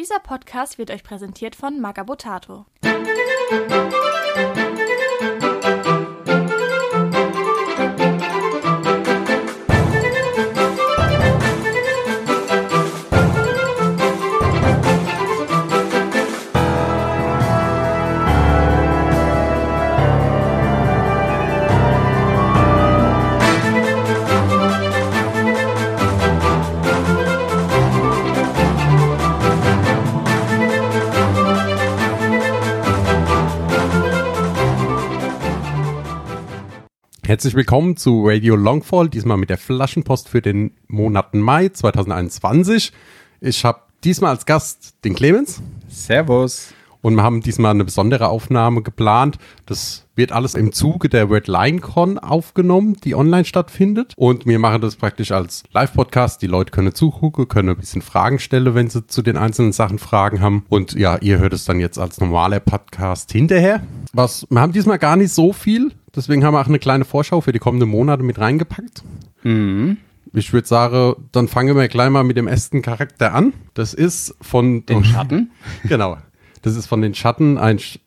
Dieser Podcast wird euch präsentiert von Magabotato. Herzlich willkommen zu Radio Longfall, diesmal mit der Flaschenpost für den Monat Mai 2021. Ich habe diesmal als Gast den Clemens. Servus. Und wir haben diesmal eine besondere Aufnahme geplant. Das wird alles im Zuge der WordLineCon aufgenommen, die online stattfindet. Und wir machen das praktisch als Live-Podcast. Die Leute können zugucken, können ein bisschen Fragen stellen, wenn sie zu den einzelnen Sachen Fragen haben. Und ja, ihr hört es dann jetzt als normaler Podcast hinterher. Was, wir haben diesmal gar nicht so viel. Deswegen haben wir auch eine kleine Vorschau für die kommenden Monate mit reingepackt. Mhm. Ich würde sagen, dann fangen wir gleich mal mit dem ersten Charakter an. Das ist von den Schatten. genau. Das ist von den Schatten ein. Sch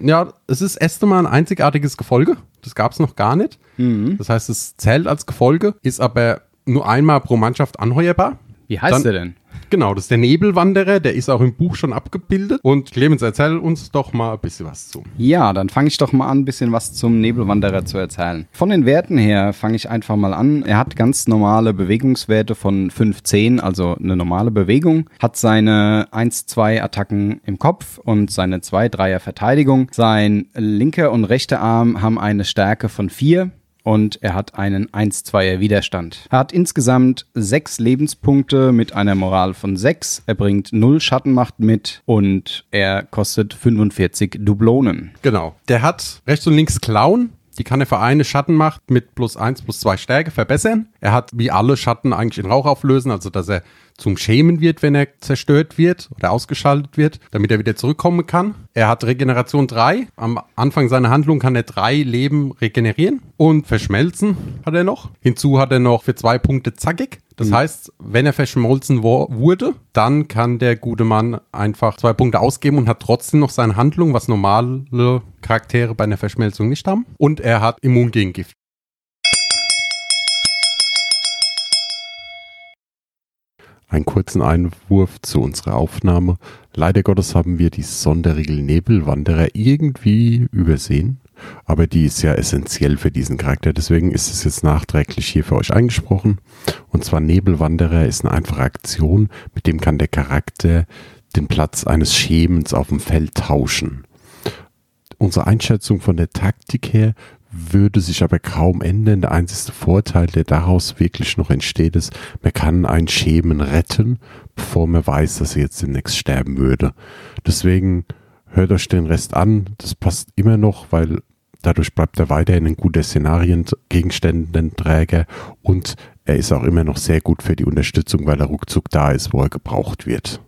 ja, es ist erst einmal ein einzigartiges Gefolge. Das gab es noch gar nicht. Mhm. Das heißt, es zählt als Gefolge, ist aber nur einmal pro Mannschaft anheuerbar. Wie heißt Dann- der denn? Genau, das ist der Nebelwanderer, der ist auch im Buch schon abgebildet. Und Clemens, erzähl uns doch mal ein bisschen was zu. Ja, dann fange ich doch mal an, ein bisschen was zum Nebelwanderer zu erzählen. Von den Werten her fange ich einfach mal an. Er hat ganz normale Bewegungswerte von 15, also eine normale Bewegung, hat seine 1-2 Attacken im Kopf und seine 2-3er Verteidigung. Sein linker und rechter Arm haben eine Stärke von 4 und er hat einen 1-2er Widerstand. Er hat insgesamt sechs Lebenspunkte mit einer Moral von 6. Er bringt 0 Schattenmacht mit und er kostet 45 Dublonen. Genau. Der hat rechts und links Clown. Die kann er für eine Schattenmacht mit plus eins plus zwei Stärke verbessern. Er hat wie alle Schatten eigentlich in Rauch auflösen, also dass er zum Schämen wird, wenn er zerstört wird oder ausgeschaltet wird, damit er wieder zurückkommen kann. Er hat Regeneration 3. Am Anfang seiner Handlung kann er drei Leben regenerieren und verschmelzen hat er noch. Hinzu hat er noch für zwei Punkte zackig. Das heißt, wenn er verschmolzen wurde, dann kann der gute Mann einfach zwei Punkte ausgeben und hat trotzdem noch seine Handlung, was normale Charaktere bei einer Verschmelzung nicht haben. Und er hat Immun gegen Gift. Einen kurzen Einwurf zu unserer Aufnahme. Leider Gottes haben wir die Sonderregel Nebelwanderer irgendwie übersehen. Aber die ist ja essentiell für diesen Charakter. Deswegen ist es jetzt nachträglich hier für euch eingesprochen. Und zwar Nebelwanderer ist eine einfache Aktion, mit dem kann der Charakter den Platz eines Schemens auf dem Feld tauschen. Unsere Einschätzung von der Taktik her würde sich aber kaum ändern. Der einzige Vorteil, der daraus wirklich noch entsteht, ist, man kann einen Schemen retten, bevor man weiß, dass er jetzt demnächst sterben würde. Deswegen hört euch den Rest an. Das passt immer noch, weil dadurch bleibt er weiterhin ein guter Szenariengegenständenträger und er ist auch immer noch sehr gut für die Unterstützung, weil er ruckzuck da ist, wo er gebraucht wird.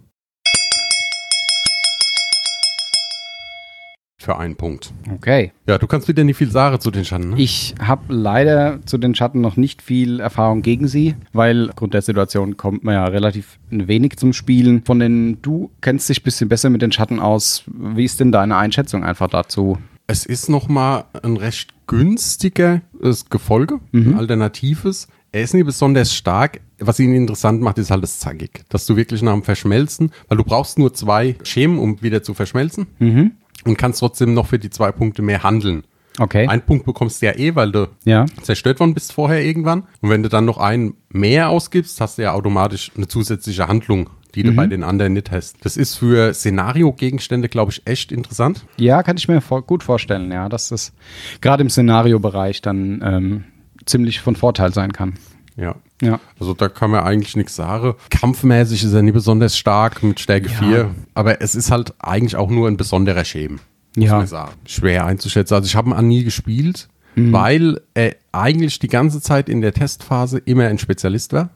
Für einen Punkt. Okay. Ja, du kannst wieder nicht viel sagen zu den Schatten. Ne? Ich habe leider zu den Schatten noch nicht viel Erfahrung gegen sie, weil aufgrund der Situation kommt man ja relativ wenig zum Spielen. Von den, du kennst dich ein bisschen besser mit den Schatten aus. Wie ist denn deine Einschätzung einfach dazu? Es ist nochmal ein recht günstiger äh, Gefolge, ein alternatives. Er ist nicht besonders stark. Was ihn interessant macht, ist halt das Zackig. Dass du wirklich nach dem Verschmelzen, weil du brauchst nur zwei Schemen, um wieder zu verschmelzen. Mhm. Und kannst trotzdem noch für die zwei Punkte mehr handeln. Okay. Ein Punkt bekommst du ja eh, weil du ja. zerstört worden bist vorher irgendwann. Und wenn du dann noch einen mehr ausgibst, hast du ja automatisch eine zusätzliche Handlung, die du bei den anderen nicht hast. Das ist für Szenario-Gegenstände, glaube ich, echt interessant. Ja, kann ich mir vor gut vorstellen, ja, dass das gerade im Szenariobereich dann ähm, ziemlich von Vorteil sein kann. Ja. Ja. Also da kann man eigentlich nichts sagen. Kampfmäßig ist er nie besonders stark mit Stärke Ja. 4, aber es ist halt eigentlich auch nur ein besonderer Schemen. Muss Ja. Schwer einzuschätzen. Also ich habe ihn an nie gespielt, Mhm. weil er eigentlich die ganze Zeit in der Testphase immer ein Spezialist war.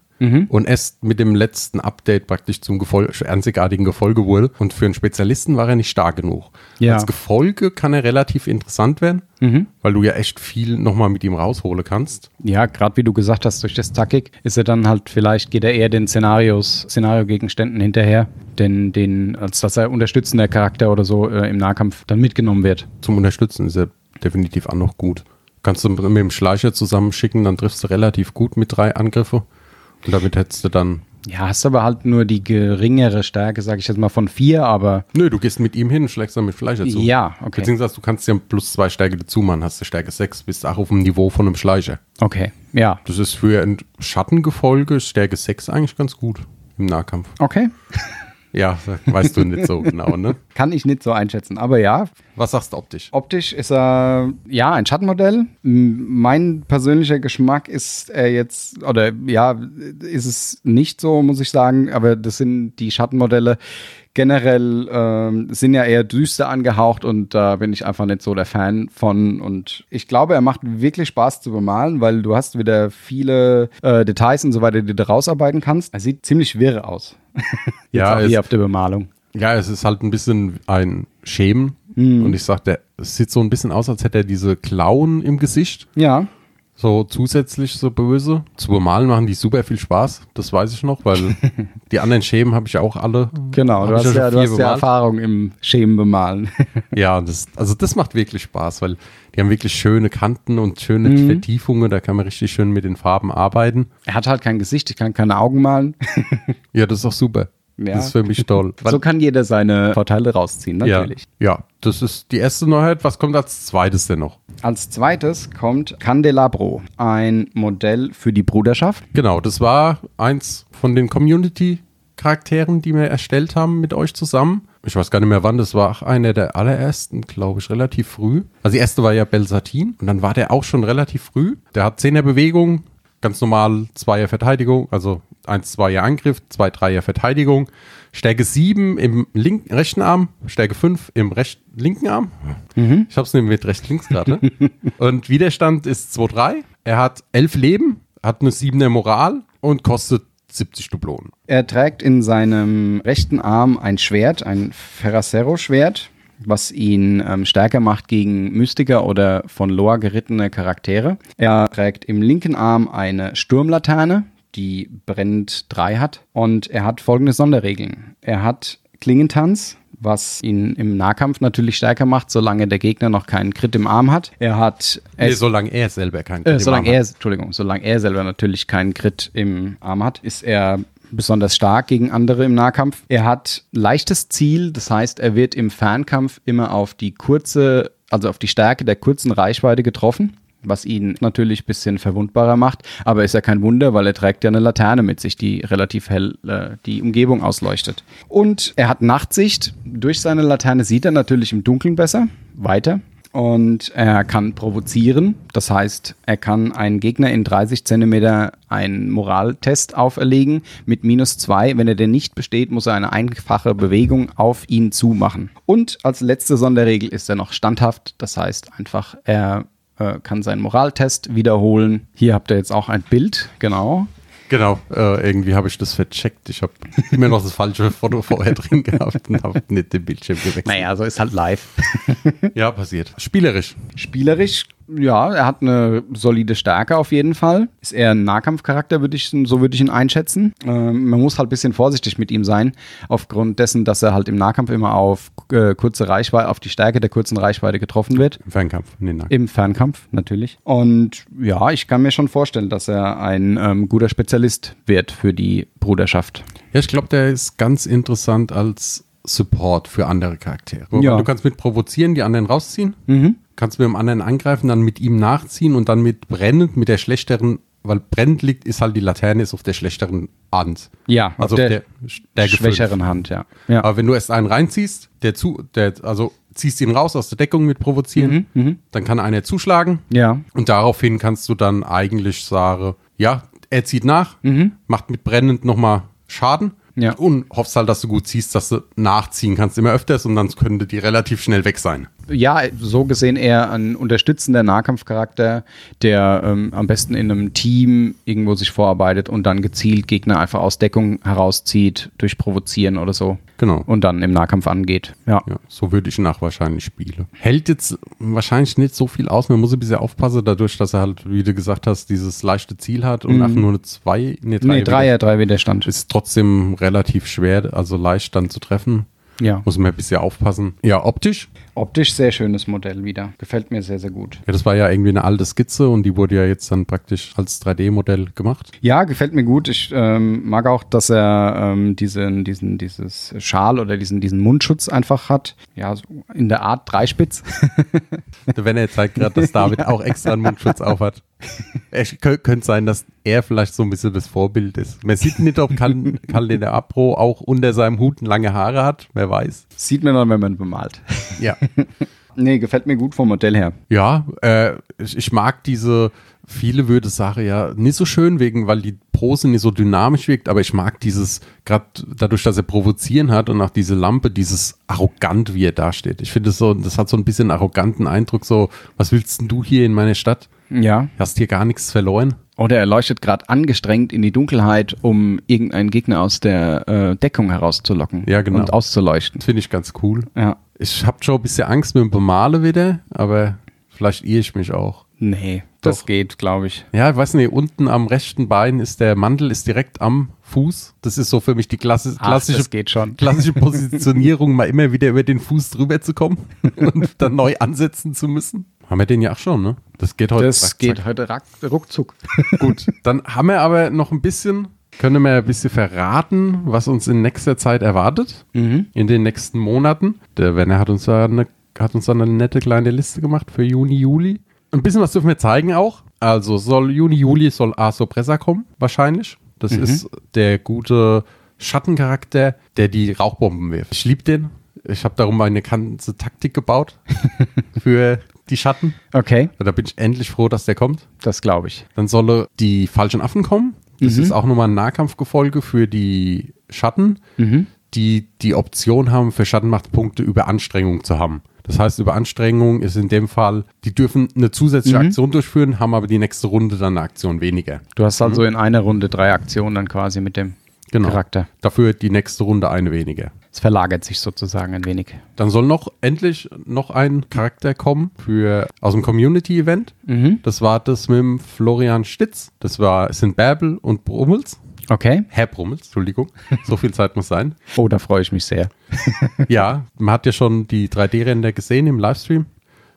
Und erst mit dem letzten Update praktisch zum Gefol einzigartigen Gefolge wurde. Und für einen Spezialisten war er nicht stark genug. Ja. Als Gefolge kann er relativ interessant werden, weil du ja echt viel nochmal mit ihm rausholen kannst. Ja, gerade wie du gesagt hast, durch das Taktik ist er dann halt, vielleicht geht er eher den Szenarios, Szenario-Gegenständen hinterher, denn den, als dass er unterstützender Charakter oder so äh, im Nahkampf dann mitgenommen wird. Zum Unterstützen ist er definitiv auch noch gut. Kannst du mit dem Schleicher zusammenschicken, dann triffst du relativ gut mit drei Angriffe. Und damit hättest du dann. Ja, hast aber halt nur die geringere Stärke, sage ich jetzt mal, von vier, aber Nö, du gehst mit ihm hin, schlägst dann mit Schleicher zu. ja, okay. Beziehungsweise du kannst ja plus zwei Stärke dazu machen, hast du Stärke 6, bist auch auf dem Niveau von einem Schleicher. Okay, ja. Das ist für ein Schattengefolge Stärke 6 eigentlich ganz gut im Nahkampf. Okay. Ja, weißt du nicht so genau, ne? Kann ich nicht so einschätzen, aber ja, Was sagst du optisch? Optisch ist er ja ein Schattenmodell. Mein persönlicher Geschmack ist er jetzt, oder ja, ist es nicht so, muss ich sagen, aber das sind die Schattenmodelle generell ähm, sind ja eher düster angehaucht und da bin ich einfach nicht so der Fan von. Und ich glaube, er macht wirklich Spaß zu bemalen, weil du hast wieder viele äh, Details und so weiter, die du rausarbeiten kannst. Er sieht ziemlich wirr aus. Ja, hier auf der Bemalung. Ja, es ist halt ein bisschen ein Schemen. Und ich sag, der, es sieht so ein bisschen aus, als hätte er diese Klauen im Gesicht. Ja, So zusätzlich so böse. Zu bemalen machen die super viel Spaß. Das weiß ich noch, weil die anderen Schemen habe ich auch alle. genau. Du hast, ja, du hast ja. Erfahrung im Schemen bemalen. Ja, das, also das macht wirklich Spaß, weil die haben wirklich schöne Kanten und schöne Mhm. Vertiefungen. Da kann man richtig schön mit den Farben arbeiten. Er hat halt kein Gesicht, ich kann keine Augen malen. Ja, das ist auch super. Ja. Das ist für mich toll. so kann jeder seine Vorteile rausziehen, natürlich. Ja, ja, das ist die erste Neuheit. Was kommt als zweites denn noch? Als zweites kommt Candelabro, ein Modell für die Bruderschaft. Genau, das war eins von den Community-Charakteren, die wir erstellt haben mit euch zusammen. Ich weiß gar nicht mehr wann, das war auch einer der allerersten, glaube ich, relativ früh. Also die erste war ja Belsatin und dann war der auch schon relativ früh. Der hat 10er Bewegung, ganz normal 2er Verteidigung, also 1 2er Angriff, 2 3er Verteidigung. Stärke 7 im linken, rechten Arm, Stärke 5 im recht, linken Arm. Ich habe es nämlich mit rechts-links gerade. und Widerstand ist 2-3. Er hat 11 Leben, hat eine 7er Moral und kostet 70 Dublonen. Er trägt in seinem rechten Arm ein Schwert, ein Ferracero-Schwert, was ihn ähm, stärker macht gegen Mystiker oder von Lore gerittene Charaktere. Er trägt im linken Arm eine Sturmlaterne, die brennend 3 hat. Und er hat folgende Sonderregeln. Er hat Klingentanz, was ihn im Nahkampf natürlich stärker macht, solange der Gegner noch keinen Crit im Arm hat. Er hat Nee, solange er selber keinen äh, Crit im solange Arm er, hat. Entschuldigung, solange er selber natürlich keinen Crit im Arm hat, ist er besonders stark gegen andere im Nahkampf. Er hat leichtes Ziel, das heißt, er wird im Fernkampf immer auf die kurze, also auf die Stärke der kurzen Reichweite getroffen, was ihn natürlich ein bisschen verwundbarer macht. Aber ist ja kein Wunder, weil er trägt ja eine Laterne mit sich, die relativ hell äh, die Umgebung ausleuchtet. Und er hat Nachtsicht. Durch seine Laterne sieht er natürlich im Dunkeln besser, weiter. Und er kann provozieren. Das heißt, er kann einen Gegner in 30 Zentimeter einen Moraltest auferlegen mit minus zwei. Wenn er den nicht besteht, muss er eine einfache Bewegung auf ihn zumachen. Und als letzte Sonderregel ist er noch standhaft. Das heißt einfach, er äh, kann seinen Moraltest wiederholen. Hier habt ihr jetzt auch ein Bild, genau. Genau, äh, irgendwie habe ich das vercheckt. Ich habe immer noch das falsche Foto vorher drin gehabt und habe nicht den Bildschirm gewechselt. Naja, so ist halt live. Ja, passiert. Spielerisch. Spielerisch, ja, er hat eine solide Stärke auf jeden Fall. Ist eher ein Nahkampfcharakter, würde ich, so würde ich ihn einschätzen. Ähm, man muss halt ein bisschen vorsichtig mit ihm sein, aufgrund dessen, dass er halt im Nahkampf immer auf äh, kurze Reichweite, auf die Stärke der kurzen Reichweite getroffen wird. Im Fernkampf. Nee, nein. Im Fernkampf natürlich. Und ja, ich kann mir schon vorstellen, dass er ein ähm, guter Spezialist wird für die Bruderschaft. Ja, ich glaube, der ist ganz interessant als Support für andere Charaktere. Ja. Du kannst mit provozieren, die anderen rausziehen. Mhm. Kannst mit dem anderen angreifen, dann mit ihm nachziehen und dann mit brennend, mit der schlechteren, weil brennend liegt, ist halt die Laterne ist auf der schlechteren Hand. Ja, Also auf der, der, Stärke schwächeren. Hand, ja. ja. Aber wenn du erst einen reinziehst, der zu, der, also ziehst ihn raus aus der Deckung mit provozieren, Mhm, dann kann einer zuschlagen ja. und daraufhin kannst du dann eigentlich sagen, ja, er zieht nach, macht mit brennend nochmal Schaden Mhm. Ja. und hoffst halt, dass du gut ziehst, dass du nachziehen kannst immer öfters und dann könnte die relativ schnell weg sein. Ja, so gesehen eher ein unterstützender Nahkampfcharakter, der ähm, am besten in einem Team irgendwo sich vorarbeitet und dann gezielt Gegner einfach aus Deckung herauszieht, durch Provozieren oder so. Genau. Und dann im Nahkampf angeht. Ja. Ja, so würde ich nach wahrscheinlich spielen. Hält jetzt wahrscheinlich nicht so viel aus. Man muss ein bisschen aufpassen, dadurch, dass er halt, wie du gesagt hast, dieses leichte Ziel hat und Mhm. nach nur eine zwei, nee, drei, Nee, Dreier, drei Widerstand. ist trotzdem relativ schwer, also leicht dann zu treffen. Ja. Muss man ein bisschen aufpassen. Ja, optisch. Optisch sehr schönes Modell wieder. Gefällt mir sehr, sehr gut. Ja, das war ja irgendwie eine alte Skizze und die wurde ja jetzt dann praktisch als 3D-Modell gemacht. Ja, gefällt mir gut. Ich ähm, mag auch, dass er ähm, diesen, diesen, dieses Schal oder diesen, diesen Mundschutz einfach hat. Ja, so in der Art Dreispitz. Der Werner zeigt gerade, dass David auch extra einen Mundschutz aufhat. Es kö- könnte sein, dass er vielleicht so ein bisschen das Vorbild ist. Man sieht nicht, ob Karl Karl den Apro auch unter seinem Hut lange Haare hat. Wer weiß. Sieht man dann, wenn man bemalt. Ja. Nee, gefällt mir gut vom Modell her. Ja, äh, ich, ich mag diese, viele würde sagen, ja, nicht so schön wegen, weil die Pose nicht so dynamisch wirkt, aber ich mag dieses, gerade dadurch, dass er provozieren hat und auch diese Lampe, dieses arrogant, wie er dasteht. Ich finde es so, das hat so ein bisschen arroganten Eindruck, so, was willst denn du hier in meiner Stadt? Ja. Hast hier gar nichts verloren? Oder er leuchtet gerade angestrengt in die Dunkelheit, um irgendeinen Gegner aus der äh, Deckung herauszulocken. Ja, genau. Und auszuleuchten. Das finde ich ganz cool. Ja. Ich habe schon ein bisschen Angst mit dem Bemale wieder, aber vielleicht irre ich mich auch. Nee, das Doch. geht, glaube ich. Ja, ich weiß nicht, unten am rechten Bein ist der Mantel ist direkt am Fuß. Das ist so für mich die klassi Ach, klassische, geht schon. klassische Positionierung, mal immer wieder über den Fuß drüber zu kommen und dann neu ansetzen zu müssen. Haben wir den ja auch schon, ne? Das geht heute. Das zack, geht zack. heute ruckzuck. Gut, dann haben wir aber noch ein bisschen, können wir ein bisschen verraten, was uns in nächster Zeit erwartet, Mhm. in den nächsten Monaten. Der Werner hat uns da eine, hat uns da eine nette kleine Liste gemacht für Juni, Juli. Ein bisschen was dürfen wir zeigen auch. Also soll Juni, Juli soll Aso Pressa kommen, wahrscheinlich. Das ist der gute Schattencharakter, der die Rauchbomben wirft. Ich liebe den. Ich habe darum eine ganze Taktik gebaut für die Schatten. Okay, Da bin ich endlich froh, dass der kommt. das glaube ich. Dann solle die falschen Affen kommen. Das ist auch nochmal ein Nahkampfgefolge für die Schatten, die die Option haben, für Schattenmachtpunkte über Anstrengung zu haben. Das heißt, über Anstrengung ist in dem Fall, die dürfen eine zusätzliche Aktion durchführen, haben aber die nächste Runde dann eine Aktion weniger. Du hast also in einer Runde drei Aktionen dann quasi mit dem Genau. Charakter. Dafür die nächste Runde eine weniger. Es verlagert sich sozusagen ein wenig. Dann soll noch endlich noch ein Charakter kommen für aus dem Community-Event. Das war das mit dem Florian Stitz. Das war, sind Bärbel und Brummels. Okay. Herr Brummels, Entschuldigung. So viel Zeit muss sein. Oh, da freue ich mich sehr. Ja, man hat ja schon die 3D-Ränder gesehen im Livestream.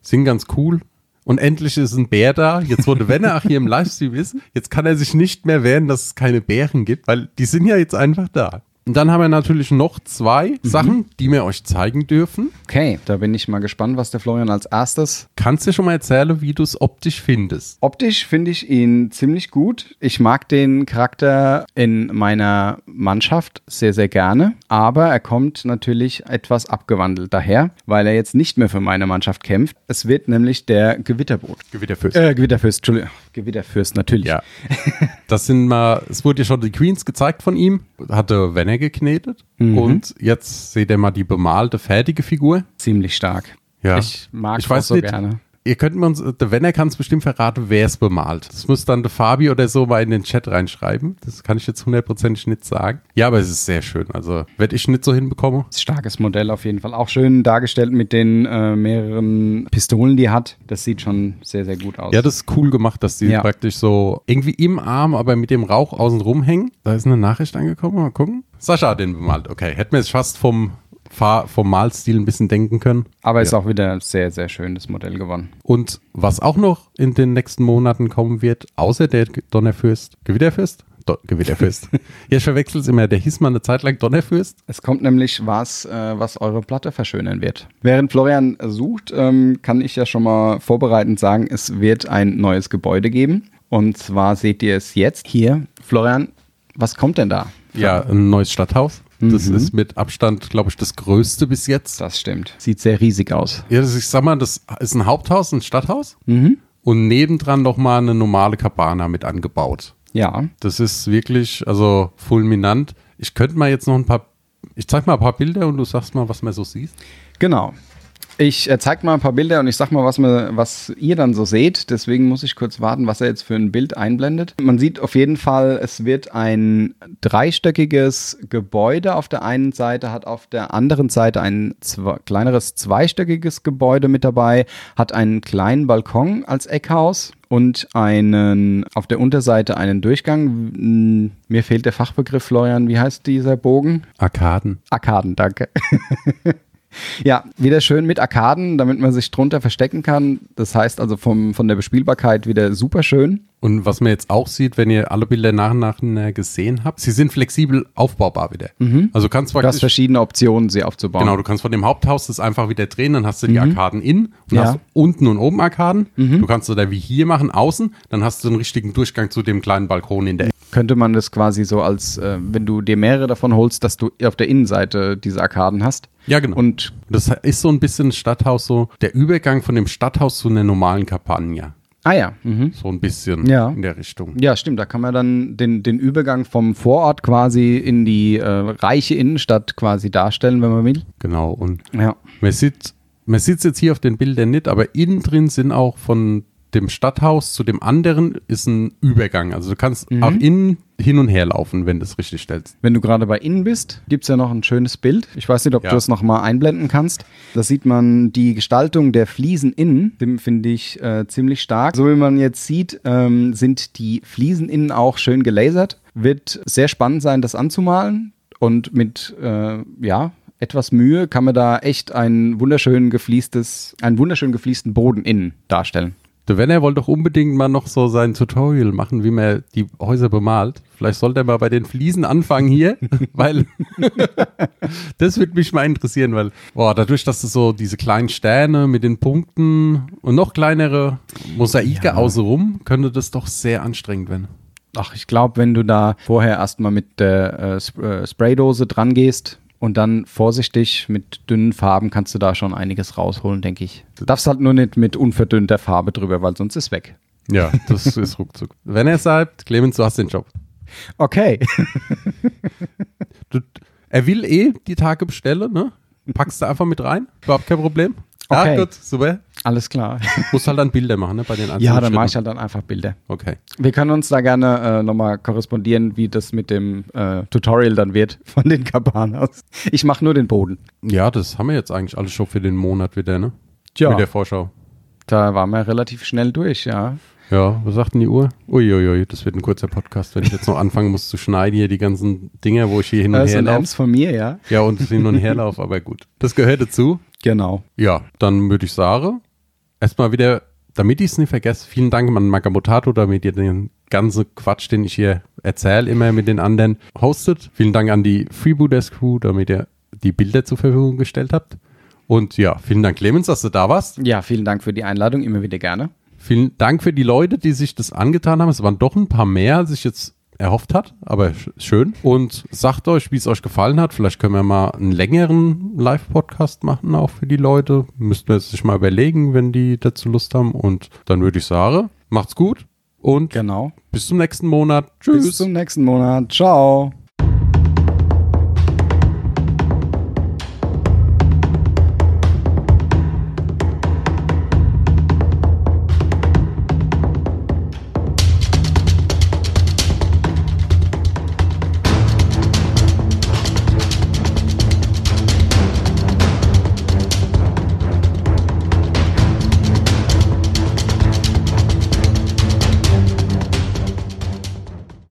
Sind ganz cool. Und endlich ist ein Bär da. Jetzt wurde Wenner auch hier im Livestream ist. Jetzt kann er sich nicht mehr wehren, dass es keine Bären gibt, weil die sind ja jetzt einfach da. Und dann haben wir natürlich noch zwei Sachen, die wir euch zeigen dürfen. Okay, da bin ich mal gespannt, was der Florian als erstes. Kannst du schon mal erzählen, wie du es optisch findest? Optisch finde ich ihn ziemlich gut. Ich mag den Charakter in meiner Mannschaft sehr, sehr gerne. Aber er kommt natürlich etwas abgewandelt daher, weil er jetzt nicht mehr für meine Mannschaft kämpft. Es wird nämlich der Gewitterboot. Gewitterfürst. Äh, Gewitterfürst, Entschuldigung. Gewitterfürst, natürlich. Ja. Das sind mal, es wurde ja schon die Queens gezeigt von ihm, hatte Wenner geknetet. Und jetzt seht ihr mal die bemalte, fertige Figur. Ziemlich stark. Ja. Ich mag Ich es weiß so nicht. gerne. Ihr könnt mir uns, der Wenner kann es bestimmt verraten, wer es bemalt. Das muss dann der Fabi oder so mal in den Chat reinschreiben. Das kann ich jetzt hundertprozentig nicht sagen. Ja, aber es ist sehr schön. Also, werde ich nicht so hinbekommen. Starkes Modell auf jeden Fall. Auch schön dargestellt mit den äh, mehreren Pistolen, die er hat. Das sieht schon sehr, sehr gut aus. Ja, das ist cool gemacht, dass die Ja. praktisch so irgendwie im Arm, aber mit dem Rauch außen rumhängen. Da ist eine Nachricht angekommen. Mal gucken. Sascha hat den bemalt. Okay, hätten wir jetzt fast vom, Fahr vom Malstil ein bisschen denken können. Aber ist Ja. auch wieder sehr, sehr schön, das Modell gewonnen. Und was auch noch in den nächsten Monaten kommen wird, außer der Donnerfürst, Gewitterfürst? Do Gewitterfürst. ja, ich verwechsel es immer. Der hieß mal eine Zeit lang Donnerfürst. Es kommt nämlich was, äh, was eure Platte verschönern wird. Während Florian sucht, ähm, kann ich ja schon mal vorbereitend sagen, es wird ein neues Gebäude geben. Und zwar seht ihr es jetzt hier. Florian, was kommt denn da? Ja, ein neues Stadthaus. Das Mhm. ist mit Abstand, glaube ich, das größte bis jetzt. Das stimmt. Sieht sehr riesig aus. Ja, das, ich sag mal, das ist ein Haupthaus, ein Stadthaus. Mhm. Und nebendran nochmal eine normale Cabana mit angebaut. Ja, Das ist wirklich, also fulminant. Ich könnte mal jetzt noch ein paar, ich zeig mal ein paar Bilder und du sagst mal, was man so siehst. genau. Ich äh, zeig mal ein paar Bilder und ich sag mal, was, mir, was ihr dann so seht. Deswegen muss ich kurz warten, was er jetzt für ein Bild einblendet. Man sieht auf jeden Fall, es wird ein dreistöckiges Gebäude auf der einen Seite, hat auf der anderen Seite ein zwei, kleineres zweistöckiges Gebäude mit dabei, hat einen kleinen Balkon als Eckhaus und einen auf der Unterseite einen Durchgang. Hm, Mir fehlt der Fachbegriff, Florian. Wie heißt dieser Bogen? Arkaden. Arkaden, danke. ja, wieder schön mit Arkaden, damit man sich drunter verstecken kann. Das heißt also vom, von der Bespielbarkeit wieder super schön. Und was man jetzt auch sieht, wenn ihr alle Bilder nach und nach äh, gesehen habt, sie sind flexibel aufbaubar wieder. Also kannst Du hast verschiedene Optionen, sie aufzubauen. genau, du kannst von dem Haupthaus das einfach wieder drehen, dann hast du die Mhm. Arkaden innen und Ja. Mhm. hast unten und oben Arkaden. Du kannst da wie hier machen, außen, dann hast du einen richtigen Durchgang zu dem kleinen Balkon in der Ecke. Könnte man das quasi so als, äh, wenn du dir mehrere davon holst, dass du auf der Innenseite diese Arkaden hast. Ja, genau. Und das ist so ein bisschen Stadthaus, so der Übergang von dem Stadthaus zu einer normalen Campagna. Ah ja. Mhm. So ein bisschen Ja. in der Richtung. Ja, stimmt. Da kann man dann den, den Übergang vom Vorort quasi in die äh, reiche Innenstadt quasi darstellen, wenn man will. Genau. Und Ja. man sieht, man sieht es jetzt hier auf den Bildern nicht, aber innen drin sind auch von dem Stadthaus zu dem anderen ist ein Übergang. Also du kannst Mhm. auch innen hin und her laufen, wenn du es richtig stellst. Wenn du gerade bei innen bist, gibt es ja noch ein schönes Bild. Ich weiß nicht, ob Ja. du es nochmal einblenden kannst. Da sieht man die Gestaltung der Fliesen innen, dem finde ich äh, ziemlich stark. So wie man jetzt sieht, ähm, sind die Fliesen innen auch schön gelasert. Wird sehr spannend sein, das anzumalen. Und mit, äh, ja, etwas Mühe kann man da echt ein wunderschön gefliestes, einen wunderschön gefliesten Boden innen darstellen. Der Werner wollte doch unbedingt mal noch so sein Tutorial machen, wie man die Häuser bemalt. Vielleicht sollte er mal bei den Fliesen anfangen hier, weil das würde mich mal interessieren, weil boah, dadurch, dass du so diese kleinen Sterne mit den Punkten und noch kleinere Mosaike außenrum, könnte das doch sehr anstrengend werden. Ach, ich glaube, wenn du da vorher erstmal mit der äh, äh, Spraydose dran gehst und dann vorsichtig mit dünnen Farben kannst du da schon einiges rausholen, denke ich. Du darfst halt nur nicht mit unverdünnter Farbe drüber, weil sonst ist weg. Ja, das ist ruckzuck. Wenn er sagt, Clemens, du hast den Job. Okay. Du, er will eh die Tage bestellen, ne? Packst du einfach mit rein? Überhaupt kein Problem. Okay. Ja, gut, super. Alles klar. Musst halt dann Bilder machen, ne? Bei den einzelnen Ja, dann mache ich halt dann einfach Bilder. Okay. Wir können uns da gerne äh, nochmal korrespondieren, wie das mit dem äh, Tutorial dann wird von den Cabanas. Ich mache nur den Boden. Ja, das haben wir jetzt eigentlich alles schon für den Monat wieder, ne? Tja. Mit der Vorschau. Da waren wir relativ schnell durch, ja. Ja, was sagt denn die Uhr? Uiuiui, das wird ein kurzer Podcast, wenn ich jetzt noch anfangen muss zu schneiden, hier die ganzen Dinger, wo ich hier hin und Das her ist ein laufe. Ernst von mir, ja. Ja, und hin und her laufe, aber gut. Das gehört dazu. Genau. Ja, dann würde ich sagen, erstmal wieder, damit ich es nicht vergesse, vielen Dank an Magamotato, damit ihr den ganzen Quatsch, den ich hier erzähle, immer mit den anderen hostet. Vielen Dank an die Freebooters Crew, damit ihr die Bilder zur Verfügung gestellt habt. Und ja, vielen Dank, Clemens, dass du da warst. Ja, vielen Dank für die Einladung, immer wieder gerne. Vielen Dank für die Leute, die sich das angetan haben. Es waren doch ein paar mehr, als ich jetzt erhofft hat, aber sch- schön. Und sagt euch, wie es euch gefallen hat. Vielleicht können wir mal einen längeren Live-Podcast machen, auch für die Leute. Müssten wir sich mal überlegen, wenn die dazu Lust haben. Und dann würde ich sagen, macht's gut und Genau. bis zum nächsten Monat. Tschüss. Bis zum nächsten Monat. Ciao.